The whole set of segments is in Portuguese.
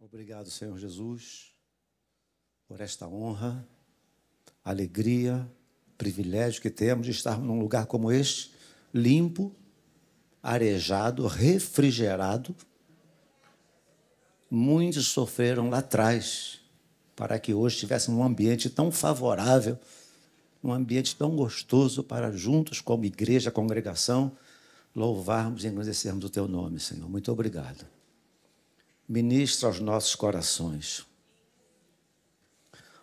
Obrigado, Senhor Jesus, por esta honra, alegria, privilégio que temos de estarmos num lugar como este, limpo, arejado, refrigerado. Muitos sofreram lá atrás para que hoje tivéssemos um ambiente tão favorável, um ambiente tão gostoso para juntos, como igreja, congregação, louvarmos e engrandecermos o teu nome, Senhor. Muito obrigado. Ministra aos nossos corações.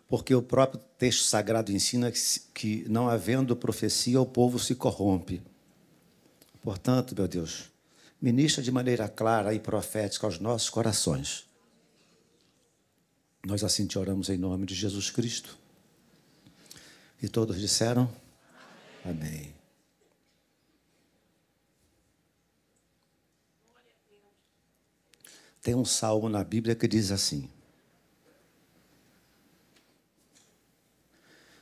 Porque o próprio texto sagrado ensina que, não havendo profecia, o povo se corrompe. Portanto, meu Deus, ministra de maneira clara e profética aos nossos corações. Nós assim te oramos em nome de Jesus Cristo. E todos disseram? Amém. Amém. Tem um salmo na Bíblia que diz assim: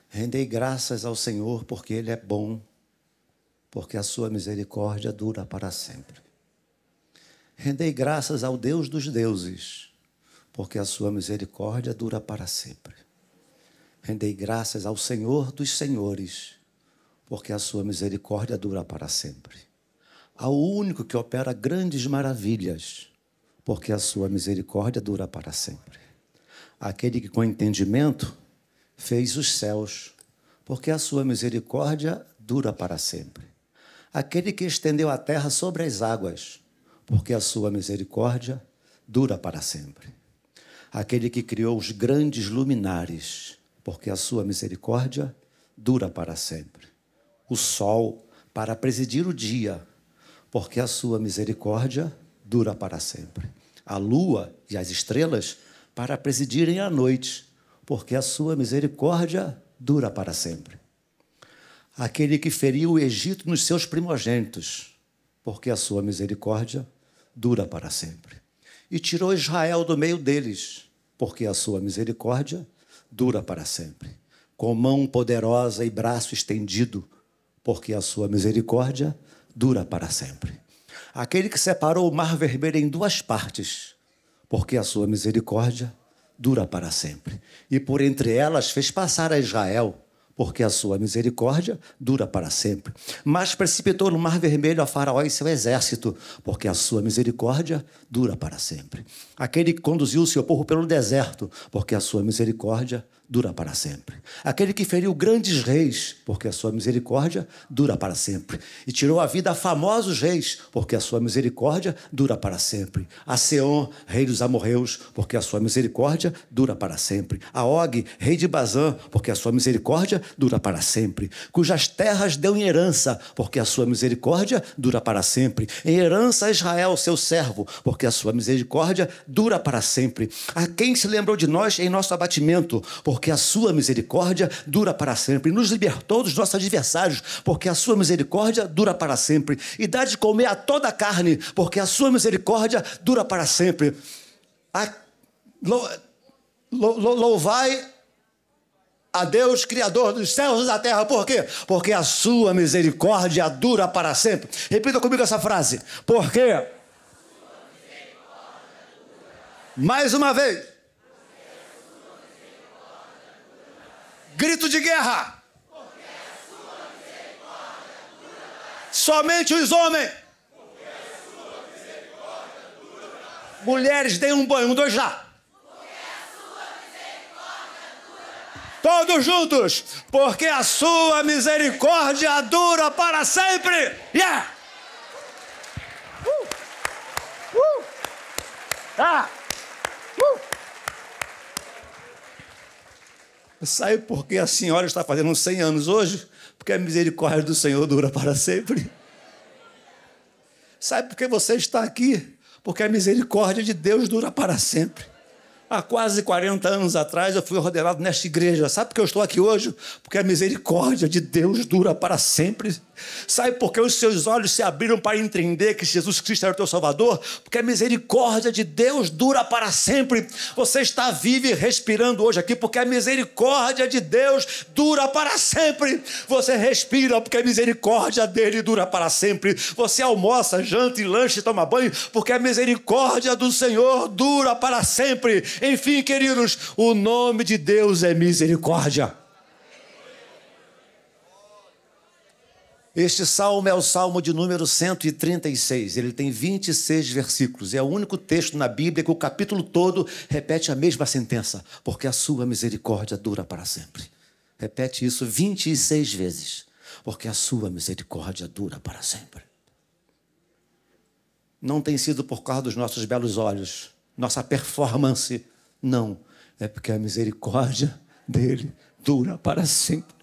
Rendei graças ao Senhor porque Ele é bom, porque a sua misericórdia dura para sempre. Rendei graças ao Deus dos deuses, porque a sua misericórdia dura para sempre. Rendei graças ao Senhor dos senhores, porque a sua misericórdia dura para sempre. Ao único que opera grandes maravilhas, porque a sua misericórdia dura para sempre. Aquele que com entendimento fez os céus, porque a sua misericórdia dura para sempre. Aquele que estendeu a terra sobre as águas, porque a sua misericórdia dura para sempre. Aquele que criou os grandes luminares, porque a sua misericórdia dura para sempre. O sol para presidir o dia, porque a sua misericórdia dura para sempre. A lua e as estrelas para presidirem a noite, porque a sua misericórdia dura para sempre. Aquele que feriu o Egito nos seus primogênitos, porque a sua misericórdia dura para sempre. E tirou Israel do meio deles, porque a sua misericórdia dura para sempre. Com mão poderosa e braço estendido, porque a sua misericórdia dura para sempre aquele que separou o mar vermelho em duas partes, porque a sua misericórdia dura para sempre. E por entre elas fez passar a Israel, porque a sua misericórdia dura para sempre. Mas precipitou no mar vermelho a Faraó e seu exército, porque a sua misericórdia dura para sempre. Aquele que conduziu o seu povo pelo deserto, porque a sua misericórdia dura para sempre. Aquele que feriu grandes reis, porque a sua misericórdia dura para sempre. E tirou a vida a famosos reis, porque a sua misericórdia dura para sempre. A Seon, rei dos amorreus, porque a sua misericórdia dura para sempre. A Og, rei de Bazã, porque a sua misericórdia dura para sempre. Cujas terras deu em herança, porque a sua misericórdia dura para sempre. Em herança a Israel, seu servo, porque a sua misericórdia dura para sempre. A quem se lembrou de nós em nosso abatimento, porque a sua misericórdia dura para sempre. Nos libertou dos nossos adversários, porque a sua misericórdia dura para sempre. E dá de comer a toda a carne, porque a sua misericórdia dura para sempre. A, lou, lou, louvai a Deus, Criador dos céus e da terra. Por quê? Porque a sua misericórdia dura para sempre. Repita comigo essa frase. Por quê? Mais uma vez. Grito de guerra. Somente os homens. Mulheres, deem um banho, um, dois já. Todos juntos, porque a sua misericórdia dura para sempre. Yeah! Uh! Uh! Ah! Sabe por que a senhora está fazendo 100 anos hoje? Porque a misericórdia do Senhor dura para sempre. Sabe por que você está aqui? Porque a misericórdia de Deus dura para sempre. Há quase 40 anos atrás eu fui ordenado nesta igreja. Sabe por que eu estou aqui hoje? Porque a misericórdia de Deus dura para sempre. Sabe por que os seus olhos se abriram para entender que Jesus Cristo era o teu Salvador? Porque a misericórdia de Deus dura para sempre. Você está vivo e respirando hoje aqui porque a misericórdia de Deus dura para sempre. Você respira porque a misericórdia dele dura para sempre. Você almoça, janta e lanche e toma banho porque a misericórdia do Senhor dura para sempre. Enfim, queridos, o nome de Deus é misericórdia. Este salmo é o salmo de número 136. Ele tem 26 versículos. É o único texto na Bíblia que o capítulo todo repete a mesma sentença, porque a sua misericórdia dura para sempre. Repete isso 26 vezes, porque a sua misericórdia dura para sempre. Não tem sido por causa dos nossos belos olhos, nossa performance, não. É porque a misericórdia dele dura para sempre.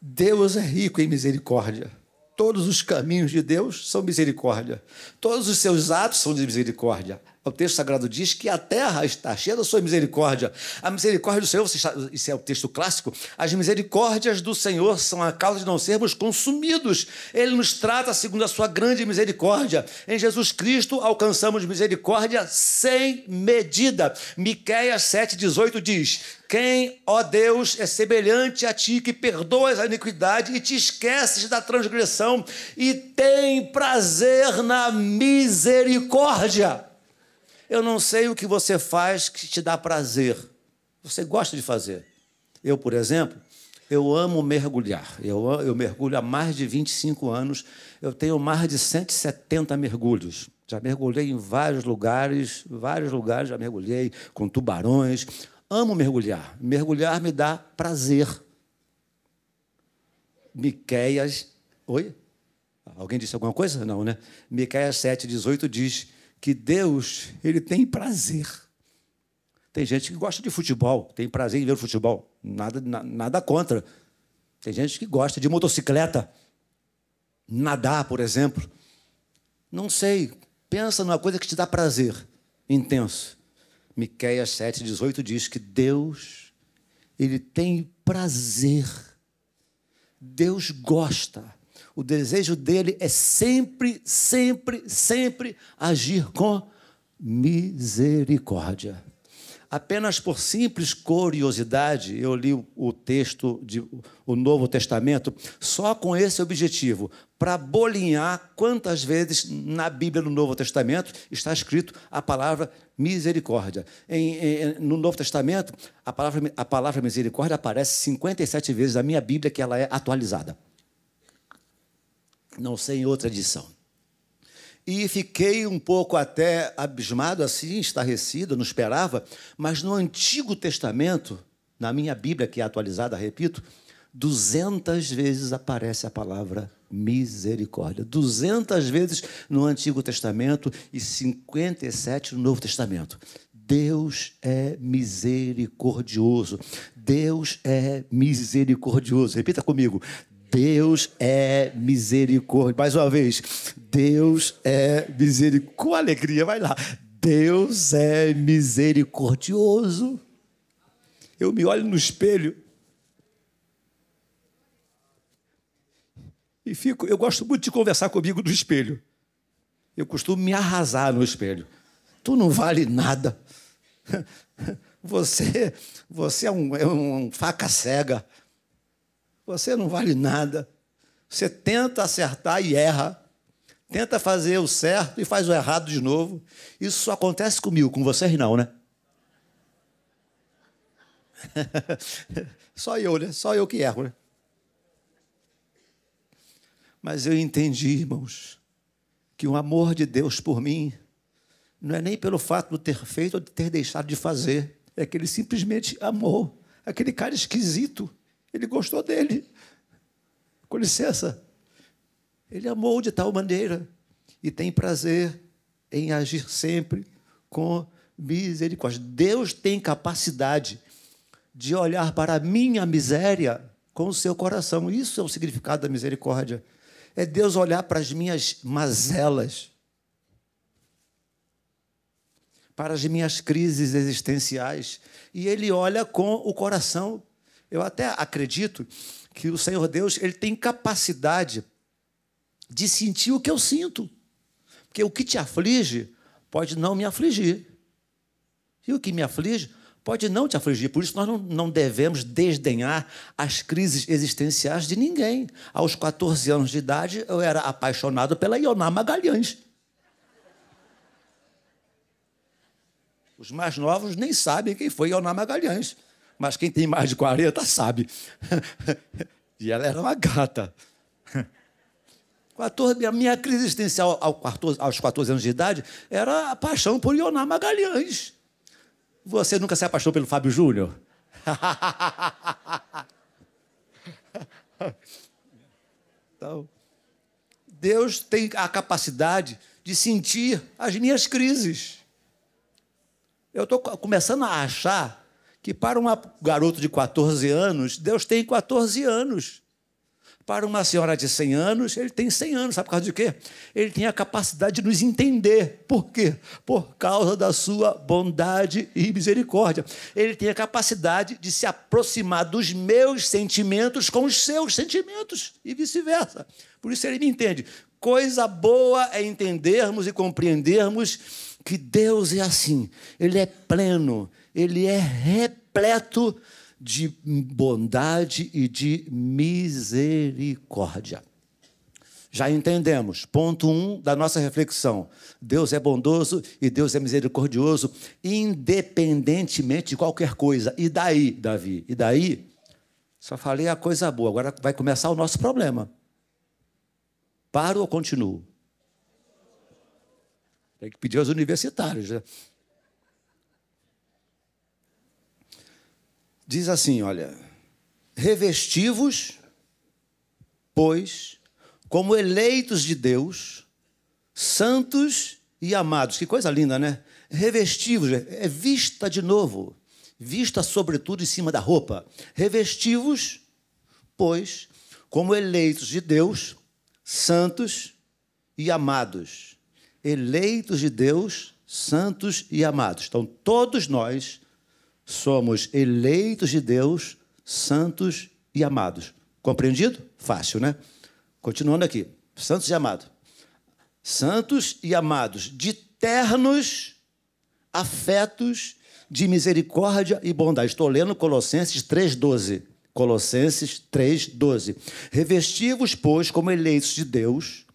Deus é rico em misericórdia. Todos os caminhos de Deus são misericórdia. Todos os seus atos são de misericórdia. O texto sagrado diz que a terra está cheia da sua misericórdia. A misericórdia do Senhor, isso é o texto clássico, as misericórdias do Senhor são a causa de não sermos consumidos. Ele nos trata segundo a sua grande misericórdia. Em Jesus Cristo alcançamos misericórdia sem medida. Miqueias 7,18 diz: quem, ó Deus, é semelhante a ti, que perdoas a iniquidade e te esqueces da transgressão e tem prazer na misericórdia. Eu não sei o que você faz que te dá prazer. Você gosta de fazer. Eu, por exemplo, eu amo mergulhar. Eu, eu mergulho há mais de 25 anos. Eu tenho mais de 170 mergulhos. Já mergulhei em vários lugares, vários lugares já mergulhei com tubarões. Amo mergulhar. Mergulhar me dá prazer. Miqueias. Oi? Alguém disse alguma coisa? Não, né? Miqueias 7, 18 diz que Deus ele tem prazer. Tem gente que gosta de futebol, tem prazer em ver o futebol, nada, nada contra. Tem gente que gosta de motocicleta, nadar, por exemplo. Não sei, pensa numa coisa que te dá prazer intenso. Miqueias 7,18 diz que Deus, ele tem prazer. Deus gosta o desejo dele é sempre, sempre, sempre agir com misericórdia. Apenas por simples curiosidade, eu li o texto do Novo Testamento só com esse objetivo, para bolinhar quantas vezes na Bíblia, no Novo Testamento, está escrito a palavra misericórdia. Em, em, no Novo Testamento, a palavra, a palavra misericórdia aparece 57 vezes na minha Bíblia, que ela é atualizada não sei em outra edição. E fiquei um pouco até abismado, assim, estarrecido, não esperava, mas no Antigo Testamento, na minha Bíblia, que é atualizada, repito, 200 vezes aparece a palavra misericórdia. 200 vezes no Antigo Testamento e 57 no Novo Testamento. Deus é misericordioso. Deus é misericordioso. Repita comigo. Deus é misericórdia. Mais uma vez, Deus é misericórdia. Com alegria, vai lá. Deus é misericordioso. Eu me olho no espelho e fico. Eu gosto muito de conversar comigo no espelho. Eu costumo me arrasar no espelho. Tu não vale nada. Você, você é um, é um faca cega. Você não vale nada. Você tenta acertar e erra. Tenta fazer o certo e faz o errado de novo. Isso só acontece comigo, com vocês não, né? Só eu, né? Só eu que erro, né? Mas eu entendi, irmãos, que o amor de Deus por mim não é nem pelo fato de ter feito ou de ter deixado de fazer, é que ele simplesmente amou aquele cara esquisito ele gostou dele. Com licença. Ele amou de tal maneira e tem prazer em agir sempre com misericórdia. Deus tem capacidade de olhar para a minha miséria com o seu coração. Isso é o significado da misericórdia. É Deus olhar para as minhas mazelas para as minhas crises existenciais. E ele olha com o coração. Eu até acredito que o Senhor Deus ele tem capacidade de sentir o que eu sinto. Porque o que te aflige pode não me afligir. E o que me aflige pode não te afligir. Por isso, nós não, não devemos desdenhar as crises existenciais de ninguém. Aos 14 anos de idade, eu era apaixonado pela Ioná Magalhães. Os mais novos nem sabem quem foi Ioná Magalhães. Mas quem tem mais de 40 sabe. e ela era uma gata. 14, a minha crise existencial aos 14 anos de idade era a paixão por Ioná Magalhães. Você nunca se apaixonou pelo Fábio Júnior? então, Deus tem a capacidade de sentir as minhas crises. Eu estou começando a achar que para um garoto de 14 anos, Deus tem 14 anos. Para uma senhora de 100 anos, ele tem 100 anos. Sabe por causa de quê? Ele tem a capacidade de nos entender. Por quê? Por causa da sua bondade e misericórdia. Ele tem a capacidade de se aproximar dos meus sentimentos com os seus sentimentos e vice-versa. Por isso ele me entende. Coisa boa é entendermos e compreendermos que Deus é assim. Ele é pleno, ele é repleto de bondade e de misericórdia. Já entendemos. Ponto um da nossa reflexão. Deus é bondoso e Deus é misericordioso, independentemente de qualquer coisa. E daí, Davi? E daí? Só falei a coisa boa. Agora vai começar o nosso problema. Paro ou continuo? Tem que pedir aos universitários. Né? Diz assim: olha, revestivos, pois, como eleitos de Deus, santos e amados. Que coisa linda, né? Revestivos, é vista de novo, vista sobretudo em cima da roupa. Revestivos, pois, como eleitos de Deus, santos e amados. Eleitos de Deus, santos e amados. Então, todos nós somos eleitos de Deus, santos e amados. Compreendido? Fácil, né? Continuando aqui. Santos e amados. Santos e amados, de ternos afetos de misericórdia e bondade. Estou lendo Colossenses 3,12. Colossenses 3,12. Revestivos, pois, como eleitos de Deus,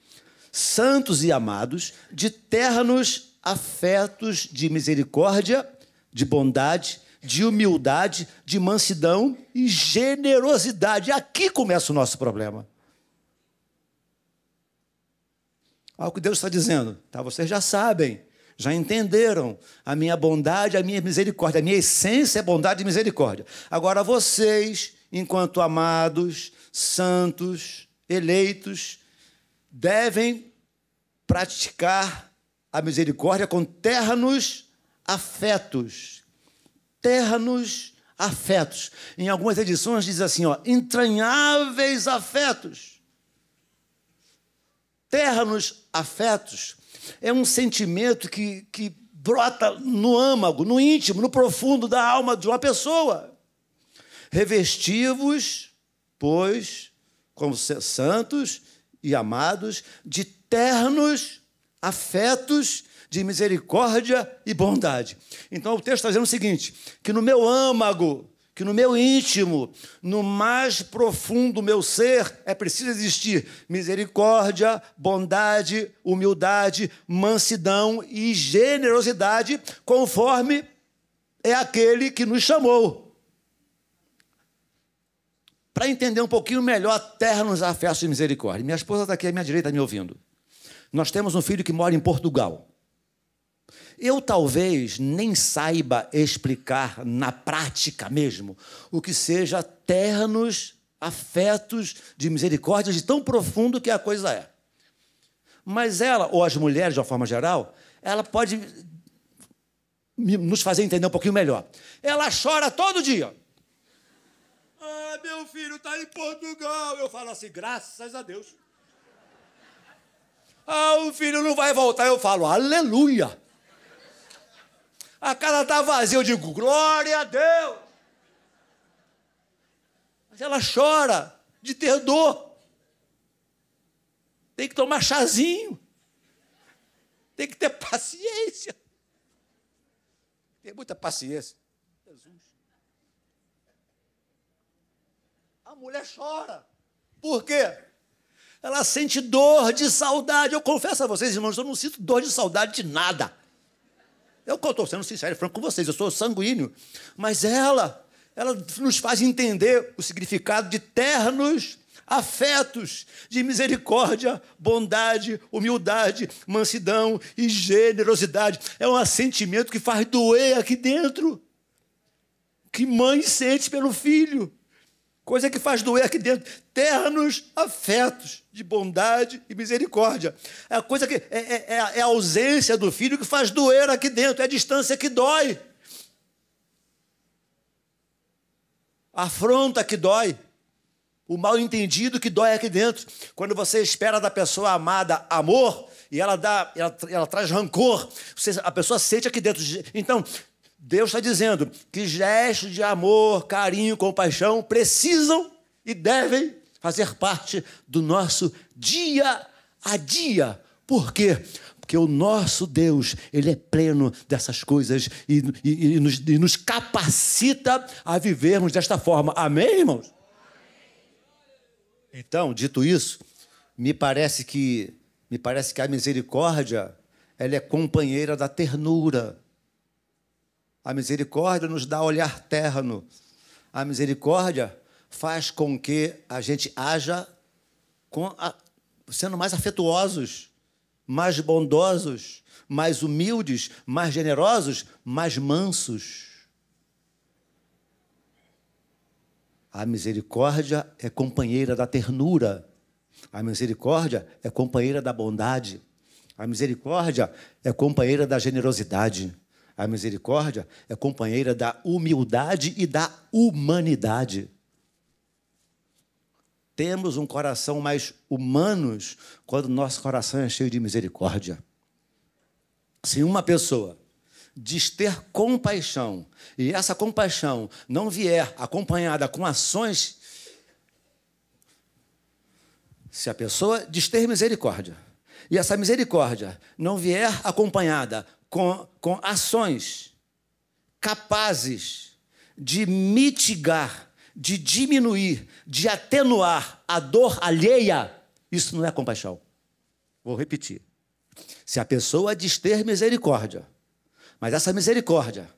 santos e amados, de ternos afetos de misericórdia, de bondade de humildade, de mansidão e generosidade. Aqui começa o nosso problema. Olha o que Deus está dizendo. Tá? Vocês já sabem, já entenderam a minha bondade, a minha misericórdia. A minha essência é bondade e misericórdia. Agora vocês, enquanto amados, santos, eleitos, devem praticar a misericórdia com ternos afetos ternos afetos. Em algumas edições diz assim, ó, entranháveis afetos. Ternos afetos é um sentimento que, que brota no âmago, no íntimo, no profundo da alma de uma pessoa. Revestivos, pois, como santos e amados, de ternos afetos de misericórdia e bondade. Então o texto está dizendo o seguinte: que no meu âmago, que no meu íntimo, no mais profundo do meu ser, é preciso existir misericórdia, bondade, humildade, mansidão e generosidade, conforme é aquele que nos chamou. Para entender um pouquinho melhor a terra nos afetos de misericórdia. Minha esposa está aqui à minha direita me ouvindo. Nós temos um filho que mora em Portugal. Eu talvez nem saiba explicar na prática mesmo o que seja ternos afetos de misericórdia de tão profundo que a coisa é. Mas ela, ou as mulheres de uma forma geral, ela pode nos fazer entender um pouquinho melhor. Ela chora todo dia. Ah, meu filho está em Portugal. Eu falo assim, graças a Deus. Ah, o filho não vai voltar. Eu falo, aleluia. A casa está vazia. Eu digo, glória a Deus. Mas ela chora de ter dor. Tem que tomar chazinho. Tem que ter paciência. Tem muita paciência. Jesus. A mulher chora. Por quê? Ela sente dor de saudade. Eu confesso a vocês, irmãos, eu não sinto dor de saudade de nada. Eu estou sendo sincero e franco com vocês, eu sou sanguíneo. Mas ela, ela nos faz entender o significado de ternos afetos de misericórdia, bondade, humildade, mansidão e generosidade. É um assentimento que faz doer aqui dentro. Que mãe sente pelo filho. Coisa que faz doer aqui dentro. Ternos afetos de bondade e misericórdia. É a coisa que é, é, é, é a ausência do filho que faz doer aqui dentro. É a distância que dói. A afronta que dói. O mal entendido que dói aqui dentro. Quando você espera da pessoa amada amor e ela dá, ela, ela traz rancor, você, a pessoa sente aqui dentro. Então, Deus está dizendo que gestos de amor, carinho, compaixão precisam e devem fazer parte do nosso dia a dia. Por quê? Porque o nosso Deus, Ele é pleno dessas coisas e, e, e, nos, e nos capacita a vivermos desta forma. Amém, irmãos? Então, dito isso, me parece que me parece que a misericórdia ela é companheira da ternura. A misericórdia nos dá olhar terno. A misericórdia faz com que a gente haja a, sendo mais afetuosos, mais bondosos, mais humildes, mais generosos, mais mansos. A misericórdia é companheira da ternura. A misericórdia é companheira da bondade. A misericórdia é companheira da generosidade. A misericórdia é companheira da humildade e da humanidade. Temos um coração mais humanos quando nosso coração é cheio de misericórdia. Se uma pessoa diz ter compaixão, e essa compaixão não vier acompanhada com ações, se a pessoa diz ter misericórdia, e essa misericórdia não vier acompanhada com, com ações capazes de mitigar, de diminuir, de atenuar a dor alheia, isso não é compaixão. Vou repetir. Se a pessoa diz ter misericórdia, mas essa misericórdia,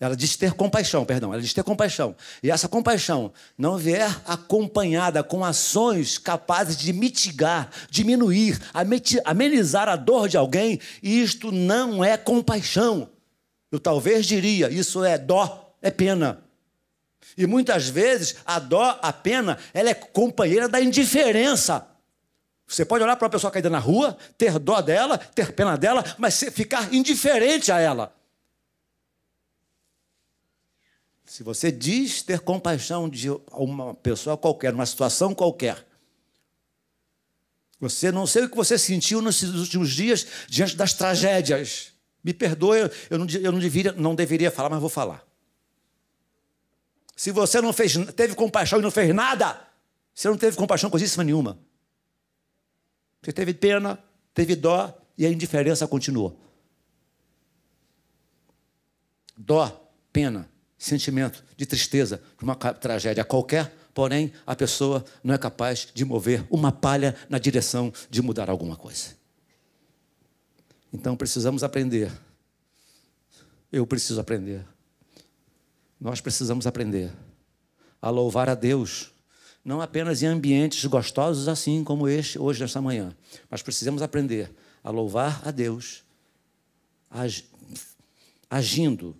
ela diz ter compaixão, perdão, ela diz ter compaixão. E essa compaixão não vier acompanhada com ações capazes de mitigar, diminuir, amenizar a dor de alguém, isto não é compaixão. Eu talvez diria, isso é dó, é pena. E muitas vezes a dó, a pena, ela é companheira da indiferença. Você pode olhar para uma pessoa caída na rua, ter dó dela, ter pena dela, mas ficar indiferente a ela. Se você diz ter compaixão de uma pessoa qualquer, numa situação qualquer, você não sei o que você sentiu nos últimos dias diante das tragédias. Me perdoe, eu não, eu não, deveria, não deveria falar, mas vou falar. Se você não fez, teve compaixão e não fez nada, você não teve compaixão coisíssima nenhuma. Você teve pena, teve dó e a indiferença continuou. Dó, pena, sentimento de tristeza de uma tragédia qualquer, porém a pessoa não é capaz de mover uma palha na direção de mudar alguma coisa. Então precisamos aprender. Eu preciso aprender. Nós precisamos aprender a louvar a Deus, não apenas em ambientes gostosos assim como este hoje nesta manhã, mas precisamos aprender a louvar a Deus agindo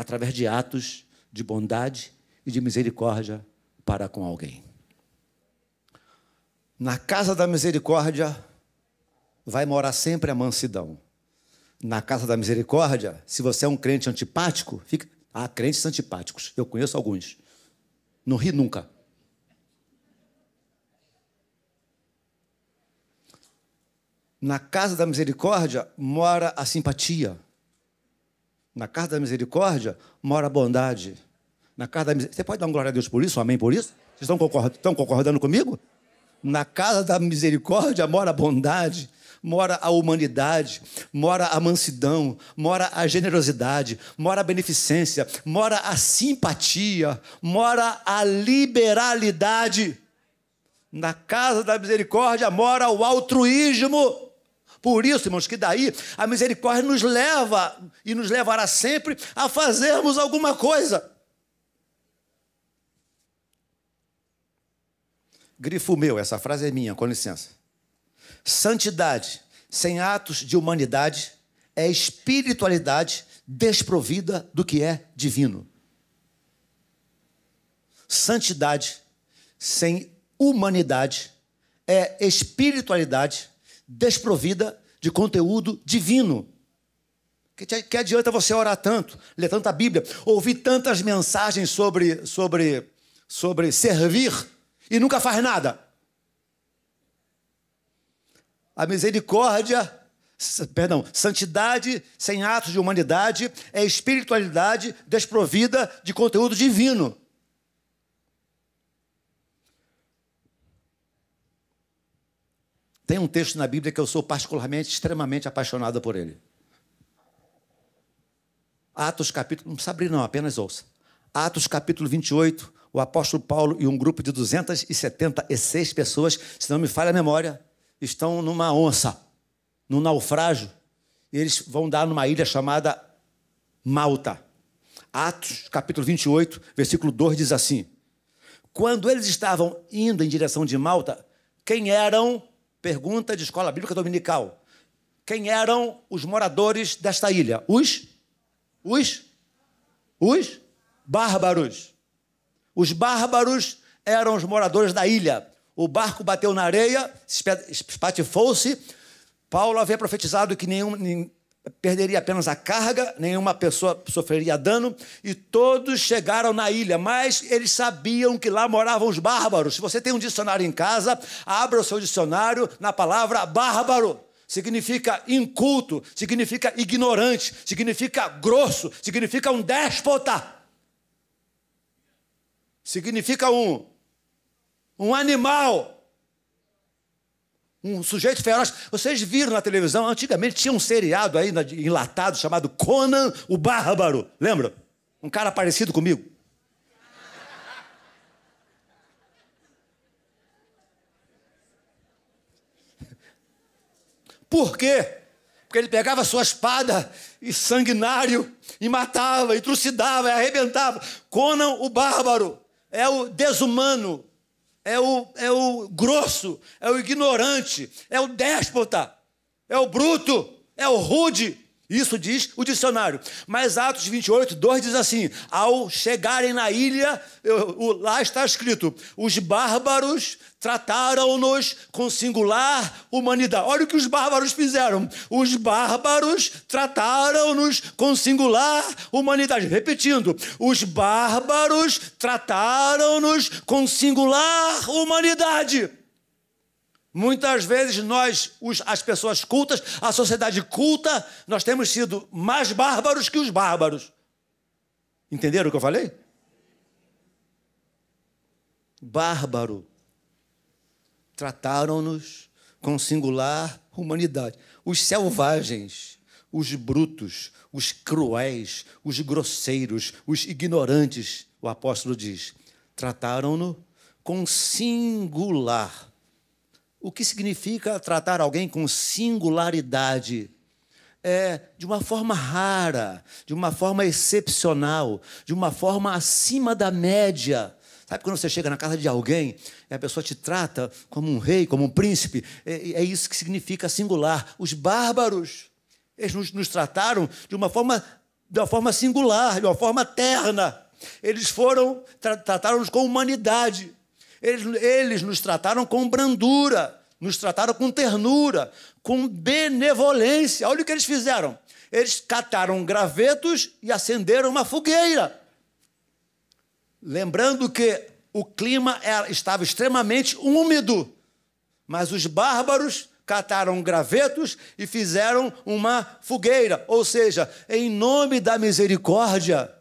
através de atos de bondade e de misericórdia para com alguém. Na casa da misericórdia vai morar sempre a mansidão. Na casa da misericórdia, se você é um crente antipático, fica. Há crentes antipáticos, eu conheço alguns. Não ri nunca. Na casa da misericórdia mora a simpatia Na casa da misericórdia mora a bondade. Na casa da misericórdia. Você pode dar um glória a Deus por isso? Um amém por isso? Vocês estão concordando, estão concordando comigo? Na casa da misericórdia mora a bondade mora a humanidade, mora a mansidão, mora a generosidade, mora a beneficência, mora a simpatia, mora a liberalidade. Na casa da misericórdia mora o altruísmo. Por isso, irmãos, que daí a misericórdia nos leva e nos levará sempre a fazermos alguma coisa. Grifo meu, essa frase é minha, com licença. Santidade sem atos de humanidade é espiritualidade desprovida do que é divino. Santidade sem humanidade é espiritualidade desprovida de conteúdo divino. Que, adianta você orar tanto, ler tanta Bíblia, ouvir tantas mensagens sobre, sobre, sobre servir e nunca faz nada? A misericórdia, perdão, santidade sem atos de humanidade é espiritualidade desprovida de conteúdo divino. Tem um texto na Bíblia que eu sou particularmente, extremamente apaixonado por ele. Atos capítulo, não precisa abrir não, apenas ouça. Atos capítulo 28, o apóstolo Paulo e um grupo de 276 pessoas, se não me falha a memória, estão numa onça, num naufrágio, e eles vão dar numa ilha chamada Malta. Atos, capítulo 28, versículo 2 diz assim: Quando eles estavam indo em direção de Malta, quem eram, pergunta de escola bíblica dominical, quem eram os moradores desta ilha? Os? Os? Os? Bárbaros. Os bárbaros eram os moradores da ilha o barco bateu na areia, espatifou-se. Paulo havia profetizado que nenhum, perderia apenas a carga, nenhuma pessoa sofreria dano, e todos chegaram na ilha, mas eles sabiam que lá moravam os bárbaros. Se você tem um dicionário em casa, abra o seu dicionário na palavra bárbaro. Significa inculto, significa ignorante, significa grosso, significa um déspota. Significa um um animal, um sujeito feroz. Vocês viram na televisão, antigamente tinha um seriado aí enlatado chamado Conan o Bárbaro, lembra? Um cara parecido comigo. Por quê? Porque ele pegava sua espada e sanguinário e matava, e trucidava, e arrebentava. Conan o bárbaro é o desumano, é o, é o grosso, é o ignorante, é o déspota, é o bruto, é o rude. Isso diz o dicionário. Mas Atos 28, 2 diz assim: ao chegarem na ilha, lá está escrito: os bárbaros trataram-nos com singular humanidade. Olha o que os bárbaros fizeram. Os bárbaros trataram-nos com singular humanidade. Repetindo: os bárbaros trataram-nos com singular humanidade. Muitas vezes nós, os, as pessoas cultas, a sociedade culta, nós temos sido mais bárbaros que os bárbaros. Entenderam o que eu falei? Bárbaro. Trataram-nos com singular humanidade. Os selvagens, os brutos, os cruéis, os grosseiros, os ignorantes, o apóstolo diz, trataram-no com singular o que significa tratar alguém com singularidade? É, de uma forma rara, de uma forma excepcional, de uma forma acima da média. Sabe quando você chega na casa de alguém e a pessoa te trata como um rei, como um príncipe? É, é isso que significa singular. Os bárbaros, eles nos, nos trataram de uma forma, de uma forma singular, de uma forma terna. Eles foram, tra trataram-nos com humanidade. Eles, eles nos trataram com brandura, nos trataram com ternura, com benevolência. Olha o que eles fizeram. Eles cataram gravetos e acenderam uma fogueira. Lembrando que o clima era, estava extremamente úmido, mas os bárbaros cataram gravetos e fizeram uma fogueira. Ou seja, em nome da misericórdia,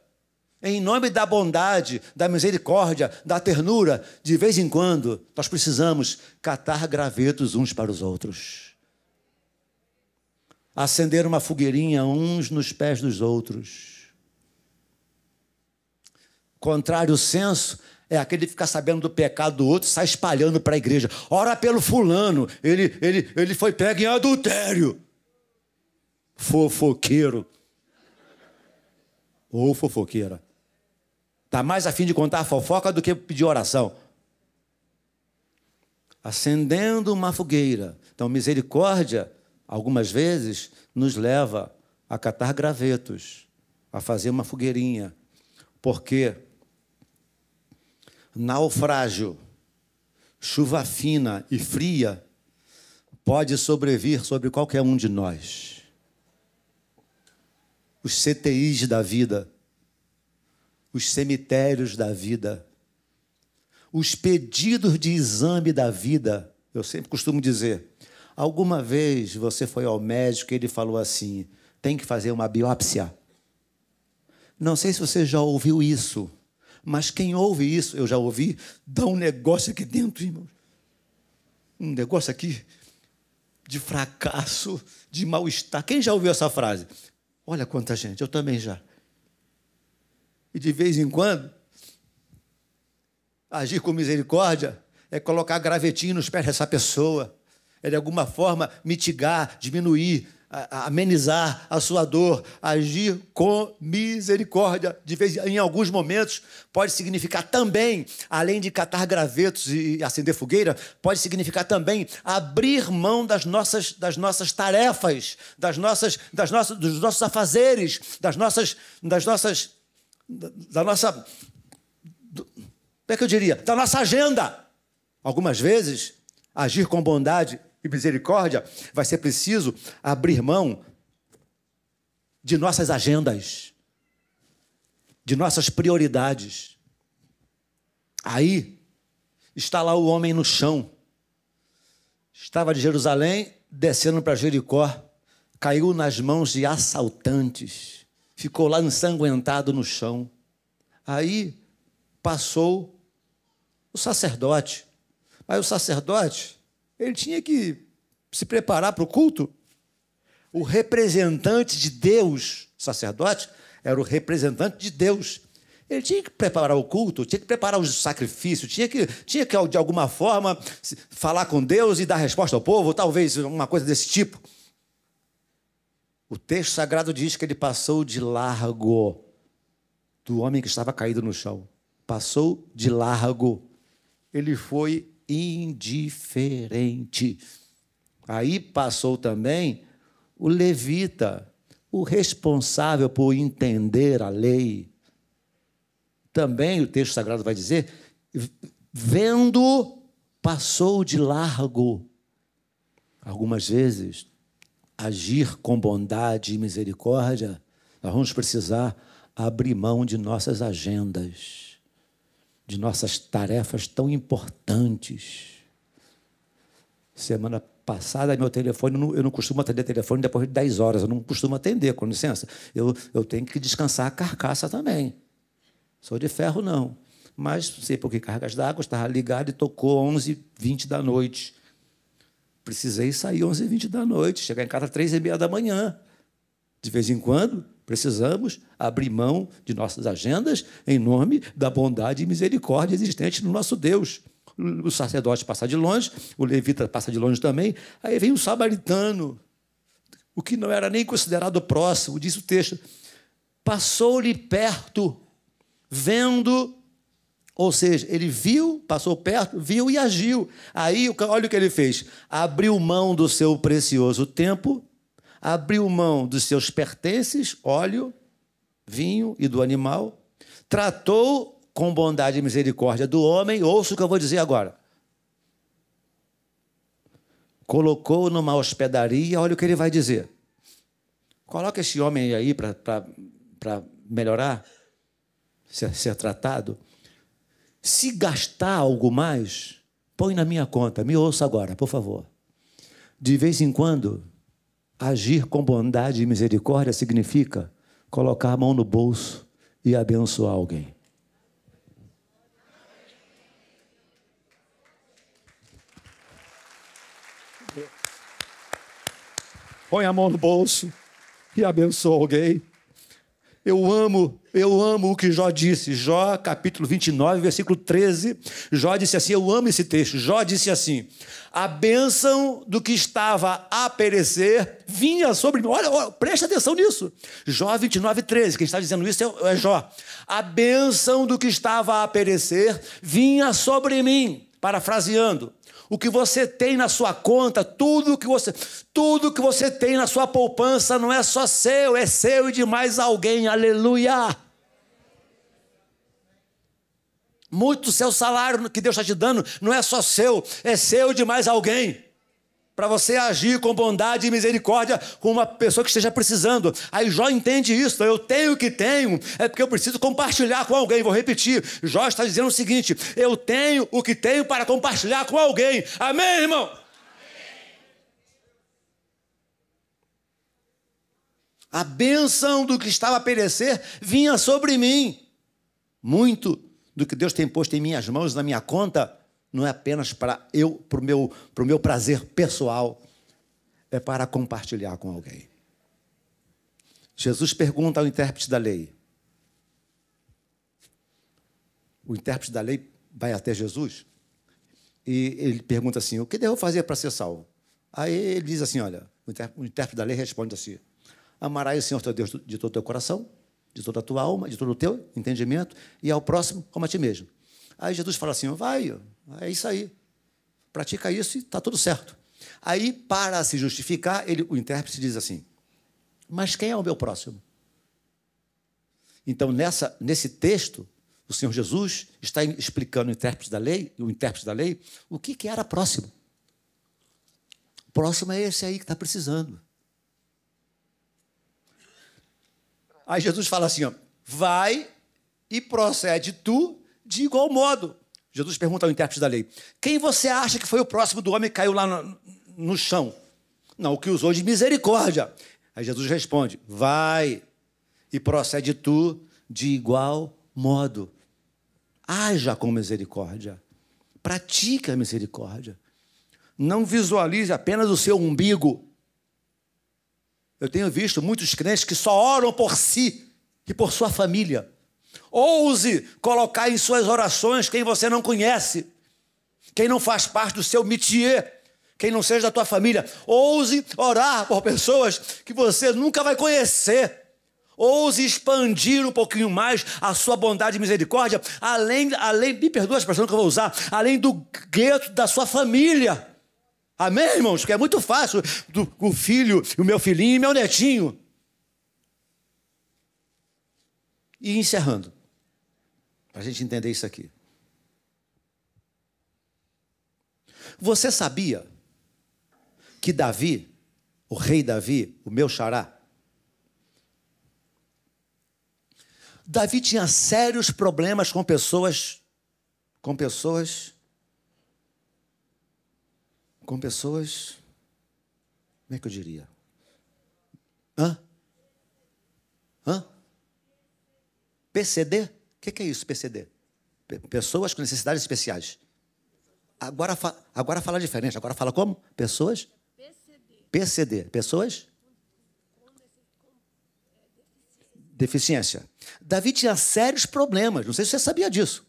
em nome da bondade, da misericórdia, da ternura, de vez em quando nós precisamos catar gravetos uns para os outros. Acender uma fogueirinha uns nos pés dos outros. Contrário senso é aquele que fica sabendo do pecado do outro e sai espalhando para a igreja. Ora pelo fulano, ele, ele, ele foi pego em adultério. Fofoqueiro. Ou fofoqueira. Está mais afim de contar fofoca do que pedir oração. Acendendo uma fogueira. Então, misericórdia, algumas vezes, nos leva a catar gravetos, a fazer uma fogueirinha. Porque naufrágio, chuva fina e fria pode sobrevir sobre qualquer um de nós. Os CTIs da vida, os cemitérios da vida, os pedidos de exame da vida. Eu sempre costumo dizer: alguma vez você foi ao médico e ele falou assim: tem que fazer uma biópsia. Não sei se você já ouviu isso. Mas quem ouve isso, eu já ouvi, dá um negócio aqui dentro, irmão. Um negócio aqui de fracasso, de mal-estar. Quem já ouviu essa frase? Olha quanta gente, eu também já. E de vez em quando, agir com misericórdia é colocar gravetinho nos pés dessa pessoa, é de alguma forma mitigar, diminuir amenizar a sua dor, agir com misericórdia. De vez em alguns momentos pode significar também, além de catar gravetos e acender fogueira, pode significar também abrir mão das nossas, das nossas tarefas, das nossas, das nossas, dos nossos afazeres, das nossas, das nossas, da nossa, do, como é que eu diria, da nossa agenda. Algumas vezes agir com bondade e misericórdia, vai ser preciso abrir mão de nossas agendas, de nossas prioridades. Aí está lá o homem no chão. Estava de Jerusalém, descendo para Jericó, caiu nas mãos de assaltantes, ficou lá ensanguentado no chão. Aí passou o sacerdote. Mas o sacerdote ele tinha que se preparar para o culto. O representante de Deus, sacerdote, era o representante de Deus. Ele tinha que preparar o culto, tinha que preparar os sacrifícios, tinha que, tinha que de alguma forma, falar com Deus e dar resposta ao povo, talvez uma coisa desse tipo. O texto sagrado diz que ele passou de largo do homem que estava caído no chão. Passou de largo. Ele foi indiferente. Aí passou também o levita, o responsável por entender a lei. Também o texto sagrado vai dizer, vendo, passou de largo. Algumas vezes, agir com bondade e misericórdia, nós vamos precisar abrir mão de nossas agendas de nossas tarefas tão importantes. Semana passada, meu telefone, eu não costumo atender telefone depois de 10 horas, eu não costumo atender, com licença. Eu, eu tenho que descansar a carcaça também. Sou de ferro, não. Mas, sei por que cargas d'água, estava ligado e tocou 11h20 da noite. Precisei sair 11h20 da noite, chegar em casa às 3h30 da manhã. De vez em quando, Precisamos abrir mão de nossas agendas em nome da bondade e misericórdia existente no nosso Deus. O sacerdote passa de longe, o levita passa de longe também, aí vem o samaritano, o que não era nem considerado próximo, diz o texto. Passou-lhe perto, vendo, ou seja, ele viu, passou perto, viu e agiu. Aí, olha o que ele fez: abriu mão do seu precioso tempo abriu mão dos seus pertences, óleo, vinho e do animal, tratou com bondade e misericórdia do homem, ouça o que eu vou dizer agora. Colocou numa hospedaria, olha o que ele vai dizer. Coloca esse homem aí para melhorar, ser, ser tratado. Se gastar algo mais, põe na minha conta. Me ouça agora, por favor. De vez em quando, agir com bondade e misericórdia significa colocar a mão no bolso e abençoar alguém. Põe a mão no bolso e abençoa alguém. Eu amo, eu amo o que Jó disse. Jó, capítulo 29, versículo 13. Jó disse assim: Eu amo esse texto. Jó disse assim: A bênção do que estava a perecer vinha sobre mim. Olha, olha preste atenção nisso. Jó 29, 13. Quem está dizendo isso é, é Jó. A bênção do que estava a perecer vinha sobre mim. Parafraseando, o que você tem na sua conta, tudo que você, tudo que você tem na sua poupança não é só seu, é seu e de mais alguém. Aleluia! Muito seu salário que Deus está te dando não é só seu, é seu de mais alguém para você agir com bondade e misericórdia com uma pessoa que esteja precisando. Aí Jó entende isso, eu tenho o que tenho, é porque eu preciso compartilhar com alguém. Vou repetir, Jó está dizendo o seguinte: eu tenho o que tenho para compartilhar com alguém. Amém, irmão? A bênção do que estava a perecer vinha sobre mim. Muito do que Deus tem posto em minhas mãos, na minha conta, não é apenas para eu, para o meu, para o meu prazer pessoal, é para compartilhar com alguém. Jesus pergunta ao intérprete da lei. O intérprete da lei vai até Jesus e ele pergunta assim: O que devo fazer para ser salvo? Aí ele diz assim: Olha, o intérprete da lei responde assim: Amarás o Senhor teu Deus de todo o teu coração, de toda a tua alma, de todo o teu entendimento, e ao próximo como a ti mesmo. Aí Jesus fala assim: Vai, é isso aí. Pratica isso e está tudo certo. Aí, para se justificar, ele, o intérprete diz assim: Mas quem é o meu próximo? Então, nessa, nesse texto, o Senhor Jesus está explicando o intérprete da lei, o intérprete da lei, o que, que era próximo. Próximo é esse aí que está precisando. Aí Jesus fala assim: ó, vai e procede tu de igual modo. Jesus pergunta ao intérprete da lei: Quem você acha que foi o próximo do homem que caiu lá no, no chão? Não, o que usou de misericórdia. Aí Jesus responde: Vai e procede tu de igual modo. Haja com misericórdia. Pratique a misericórdia. Não visualize apenas o seu umbigo. Eu tenho visto muitos crentes que só oram por si e por sua família. Ouse colocar em suas orações quem você não conhece, quem não faz parte do seu métier, quem não seja da tua família. Ouse orar por pessoas que você nunca vai conhecer. Ouse expandir um pouquinho mais a sua bondade e misericórdia, além, além me perdoa a expressão que eu vou usar, além do gueto da sua família. Amém, irmãos? Que é muito fácil do, o filho, o meu filhinho e meu netinho. E encerrando, a gente entender isso aqui. Você sabia que Davi, o rei Davi, o meu xará, Davi tinha sérios problemas com pessoas, com pessoas, com pessoas, como é que eu diria? Hã? Hã? PCD? O que é isso, PCD? Pessoas com necessidades especiais. Agora, agora fala diferente. Agora fala como? Pessoas? PCD. PCD. Pessoas? Deficiência. Davi tinha sérios problemas, não sei se você sabia disso.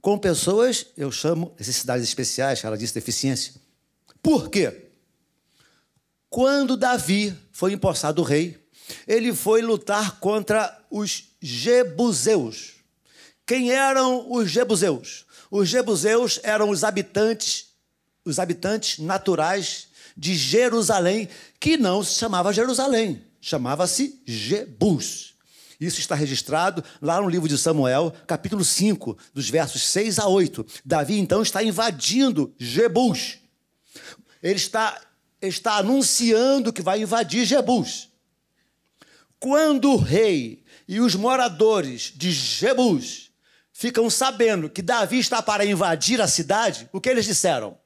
Com pessoas, eu chamo necessidades especiais, ela disse deficiência. Por quê? Quando Davi foi empossado rei, ele foi lutar contra os jebuseus. Quem eram os jebuseus? Os jebuseus eram os habitantes, os habitantes naturais de Jerusalém, que não se chamava Jerusalém, chamava-se Jebus. Isso está registrado lá no livro de Samuel, capítulo 5, dos versos 6 a 8. Davi então está invadindo Jebus. Ele está, está anunciando que vai invadir Jebus. Quando o rei e os moradores de Jebus ficam sabendo que Davi está para invadir a cidade, o que eles disseram?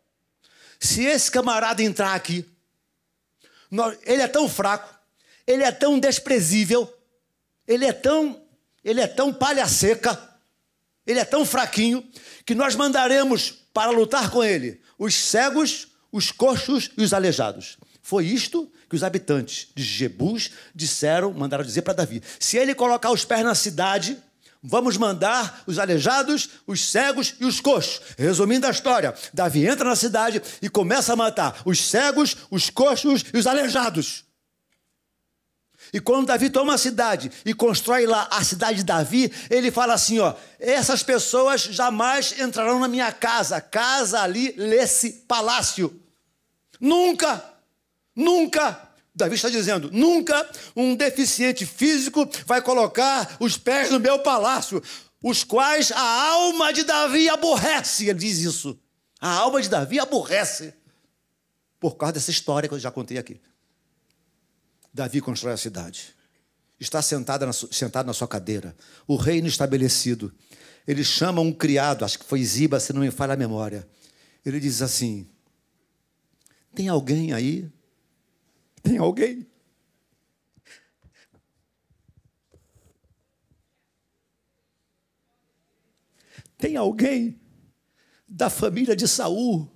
Se esse camarada entrar aqui, Ele é tão fraco, ele é tão desprezível, ele é tão, ele é tão palha seca, ele é tão fraquinho, que nós mandaremos para lutar com ele os cegos, os coxos e os aleijados. Foi isto que os habitantes de Jebus disseram, mandaram dizer para Davi: se ele colocar os pés na cidade, vamos mandar os aleijados, os cegos e os coxos. Resumindo a história, Davi entra na cidade e começa a matar os cegos, os coxos e os aleijados. E quando Davi toma a cidade e constrói lá a cidade de Davi, ele fala assim: ó, essas pessoas jamais entrarão na minha casa. Casa ali, lê-se palácio. Nunca, nunca. Davi está dizendo: nunca um deficiente físico vai colocar os pés no meu palácio, os quais a alma de Davi aborrece. Ele diz isso. A alma de Davi aborrece. Por causa dessa história que eu já contei aqui. Davi constrói a cidade. Está sentado na, sentado na sua cadeira. O reino estabelecido. Ele chama um criado, acho que foi Ziba, se não me falha a memória. Ele diz assim: Tem alguém aí? Tem alguém? Tem alguém da família de Saul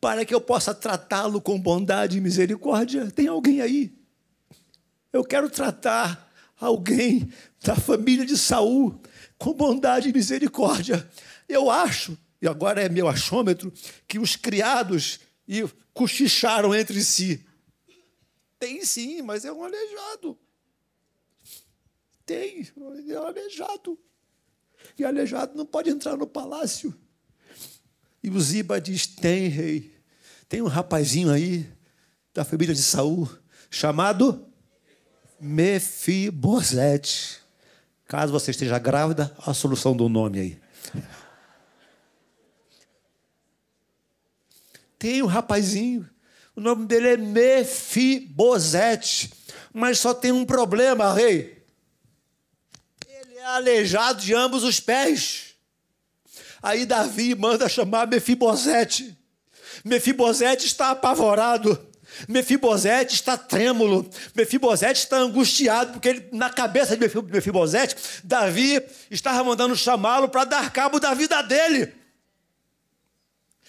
para que eu possa tratá-lo com bondade e misericórdia? Tem alguém aí? Eu quero tratar alguém da família de Saul com bondade e misericórdia. Eu acho, e agora é meu achômetro, que os criados cochicharam entre si. Tem sim, mas é um aleijado. Tem, é um aleijado. E aleijado não pode entrar no palácio. E o Ziba diz: tem, rei. Tem um rapazinho aí da família de Saul chamado Mefibosete. Caso você esteja grávida, a solução do nome aí. Tem um rapazinho, o nome dele é Mefibosete, mas só tem um problema, rei. Ele é aleijado de ambos os pés. Aí Davi manda chamar Mefibosete. Mefibosete está apavorado. Mefibosete está trêmulo, Mefibosete está angustiado, porque ele, na cabeça de Mefibosete, Davi estava mandando chamá-lo para dar cabo da vida dele.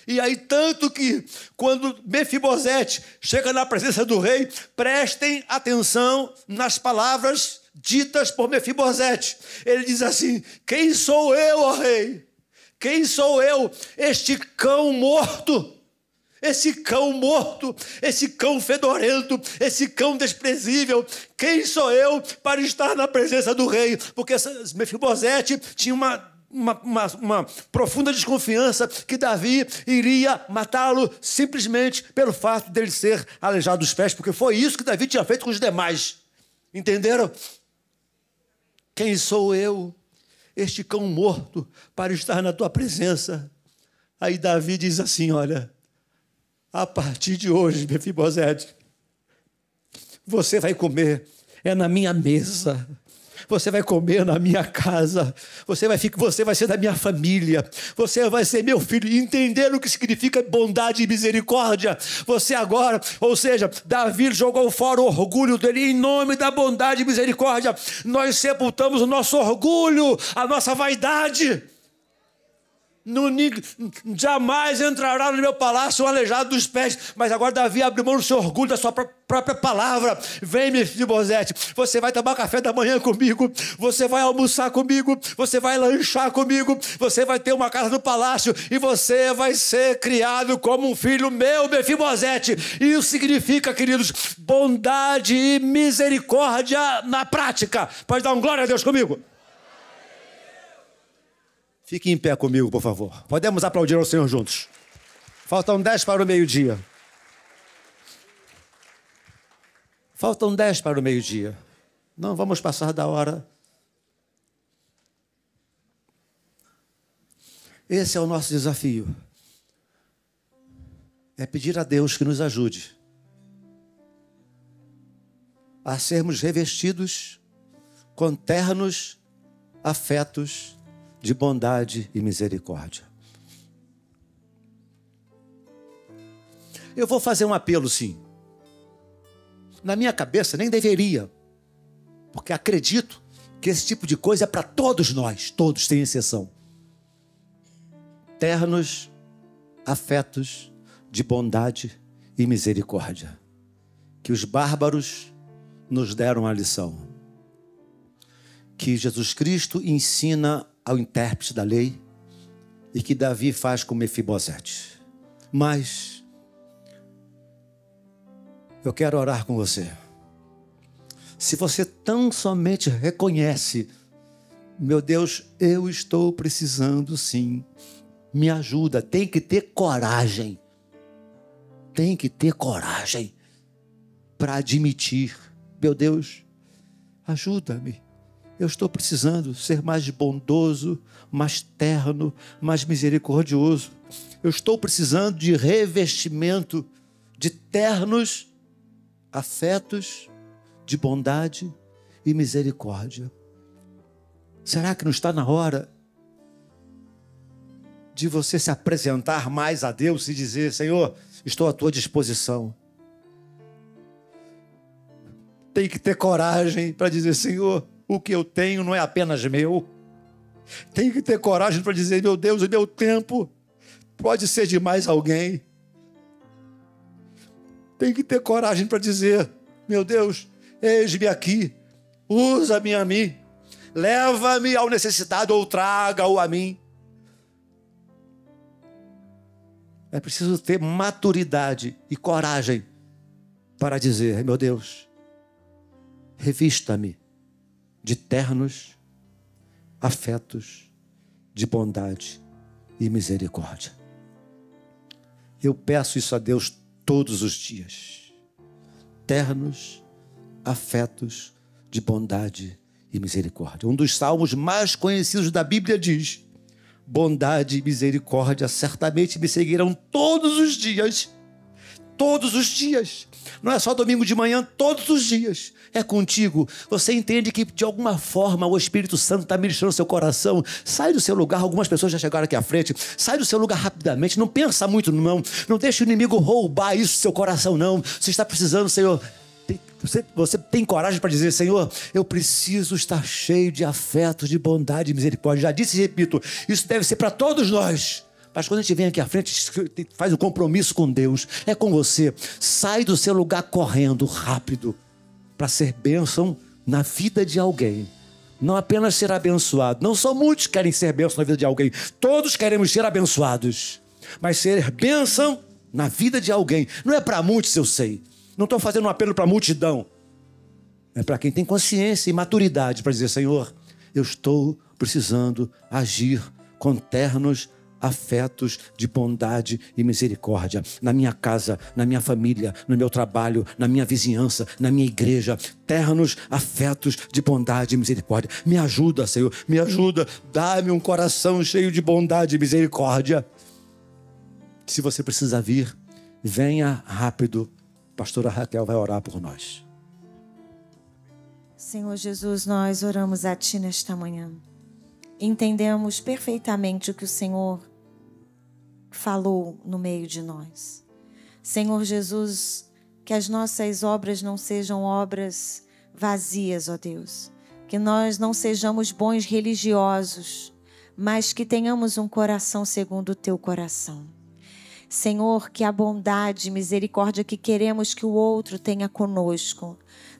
E aí, tanto que, quando Mefibosete chega na presença do rei, prestem atenção nas palavras ditas por Mefibosete. Ele diz assim: Quem sou eu, ó rei? Quem sou eu, este cão morto? Esse cão morto, esse cão fedorento, esse cão desprezível, quem sou eu para estar na presença do rei? Porque Mefibosete tinha uma, uma, uma, uma profunda desconfiança que Davi iria matá-lo simplesmente pelo fato dele ser aleijado dos pés, porque foi isso que Davi tinha feito com os demais. Entenderam? Quem sou eu, este cão morto, para estar na tua presença? Aí Davi diz assim: Olha a partir de hoje, Mefibosete, você vai comer é na minha mesa. Você vai comer na minha casa. Você vai, ficar, você vai ser da minha família. Você vai ser meu filho. Entender o que significa bondade e misericórdia. Você agora, ou seja, Davi jogou fora o orgulho dele em nome da bondade e misericórdia. Nós sepultamos o nosso orgulho, a nossa vaidade no, jamais entrará no meu palácio um aleijado dos pés. Mas agora Davi abriu mão do seu orgulho, da sua própria palavra. Vem, Mefibosete, você vai tomar café da manhã comigo, você vai almoçar comigo, você vai lanchar comigo, você vai ter uma casa no palácio e você vai ser criado como um filho meu, Mefibosete. Isso significa, queridos, bondade e misericórdia na prática. Pode dar um glória a Deus comigo? Fique em pé comigo, por favor. Podemos aplaudir ao Senhor juntos. Faltam dez para o meio-dia. Faltam dez para o meio-dia. Não vamos passar da hora. Esse é o nosso desafio. É pedir a Deus que nos ajude a sermos revestidos com ternos afetos de bondade e misericórdia. Eu vou fazer um apelo, sim. Na minha cabeça, nem deveria, porque acredito que esse tipo de coisa é para todos nós, todos, sem exceção. Ternos afetos de bondade e misericórdia, que os bárbaros nos deram a lição, que Jesus Cristo ensina ao intérprete da lei e que Davi faz com Mefibosete. Mas eu quero orar com você. Se você tão somente reconhece, meu Deus, eu estou precisando sim, me ajuda, tem que ter coragem. Tem que ter coragem para admitir, meu Deus, ajuda-me. Eu estou precisando ser mais bondoso, mais terno, mais misericordioso. Eu estou precisando de revestimento de ternos afetos de bondade e misericórdia. Será que não está na hora de você se apresentar mais a Deus e dizer: Senhor, estou à tua disposição? Tem que ter coragem para dizer: Senhor, o que eu tenho não é apenas meu. Tem que ter coragem para dizer: meu Deus, o meu tempo pode ser de mais alguém. Tem que ter coragem para dizer: meu Deus, eis-me aqui, usa-me a mim, leva-me ao necessitado ou traga-o a mim. É preciso ter maturidade e coragem para dizer: meu Deus, revista-me de ternos afetos de bondade e misericórdia. Eu peço isso a Deus todos os dias. Ternos afetos de bondade e misericórdia. Um dos salmos mais conhecidos da Bíblia diz: Bondade e misericórdia certamente me seguirão todos os dias todos os dias. Não é só domingo de manhã, todos os dias. É contigo. Você entende que de alguma forma o Espírito Santo está ministrando seu coração. Sai do seu lugar. Algumas pessoas já chegaram aqui à frente. Sai do seu lugar rapidamente. Não pensa muito, não. Não deixe o inimigo roubar isso do seu coração, não. Você está precisando, Senhor. Você, você tem coragem para dizer, Senhor, eu preciso estar cheio de afeto, de bondade e misericórdia. Já disse e repito, isso deve ser para todos nós. Mas quando a gente vem aqui à frente, faz um compromisso com Deus, é com você. Sai do seu lugar correndo rápido para ser bênção na vida de alguém. Não apenas ser abençoado. Não só muitos querem ser bênção na vida de alguém. Todos queremos ser abençoados. Mas ser bênção na vida de alguém. Não é para muitos, eu sei. Não estou fazendo um apelo para a multidão. É para quem tem consciência e maturidade para dizer: Senhor, eu estou precisando agir com ternos afetos de bondade e misericórdia na minha casa, na minha família, no meu trabalho, na minha vizinhança, na minha igreja. Ternos afetos de bondade e misericórdia. Me ajuda, Senhor, me ajuda. Dá-me um coração cheio de bondade e misericórdia. Se você precisa vir, venha rápido. Pastora Raquel vai orar por nós. Senhor Jesus, nós oramos a Ti nesta manhã entendemos perfeitamente o que o Senhor falou no meio de nós. Senhor Jesus, que as nossas obras não sejam obras vazias, ó Deus. Que nós não sejamos bons religiosos, mas que tenhamos um coração segundo o teu coração. Senhor, que a bondade e misericórdia que queremos que o outro tenha conosco,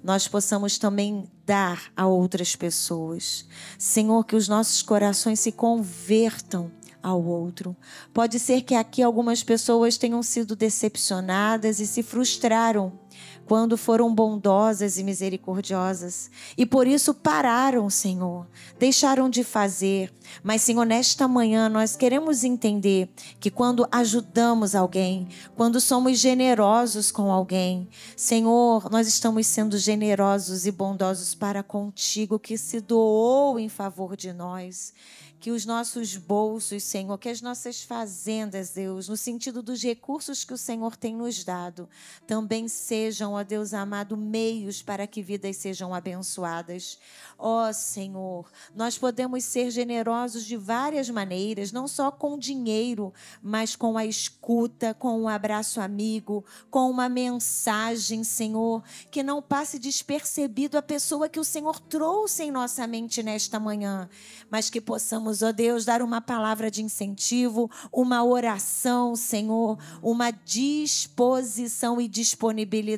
nós possamos também dar a outras pessoas. Senhor, que os nossos corações se convertam ao outro. Pode ser que aqui algumas pessoas tenham sido decepcionadas e se frustraram quando foram bondosas e misericordiosas. E por isso pararam, Senhor, deixaram de fazer. Mas, Senhor, nesta manhã nós queremos entender que quando ajudamos alguém, quando somos generosos com alguém, Senhor, nós estamos sendo generosos e bondosos para contigo que se doou em favor de nós que os nossos bolsos, Senhor, que as nossas fazendas, Deus, no sentido dos recursos que o Senhor tem nos dado, também sejam sejam, ó Deus amado, meios para que vidas sejam abençoadas. Ó Senhor, nós podemos ser generosos de várias maneiras, não só com dinheiro, mas com a escuta, com um abraço amigo, com uma mensagem, Senhor, que não passe despercebido a pessoa que o Senhor trouxe em nossa mente nesta manhã, mas que possamos, ó Deus, dar uma palavra de incentivo, uma oração, Senhor, uma disposição e disponibilidade.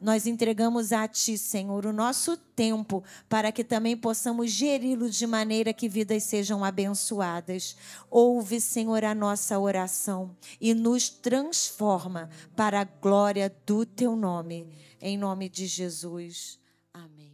Nós entregamos a Ti, Senhor, o nosso tempo para que também possamos geri-lo de maneira que vidas sejam abençoadas. Ouve, Senhor, a nossa oração e nos transforma para a glória do Teu nome. Em nome de Jesus. Amém.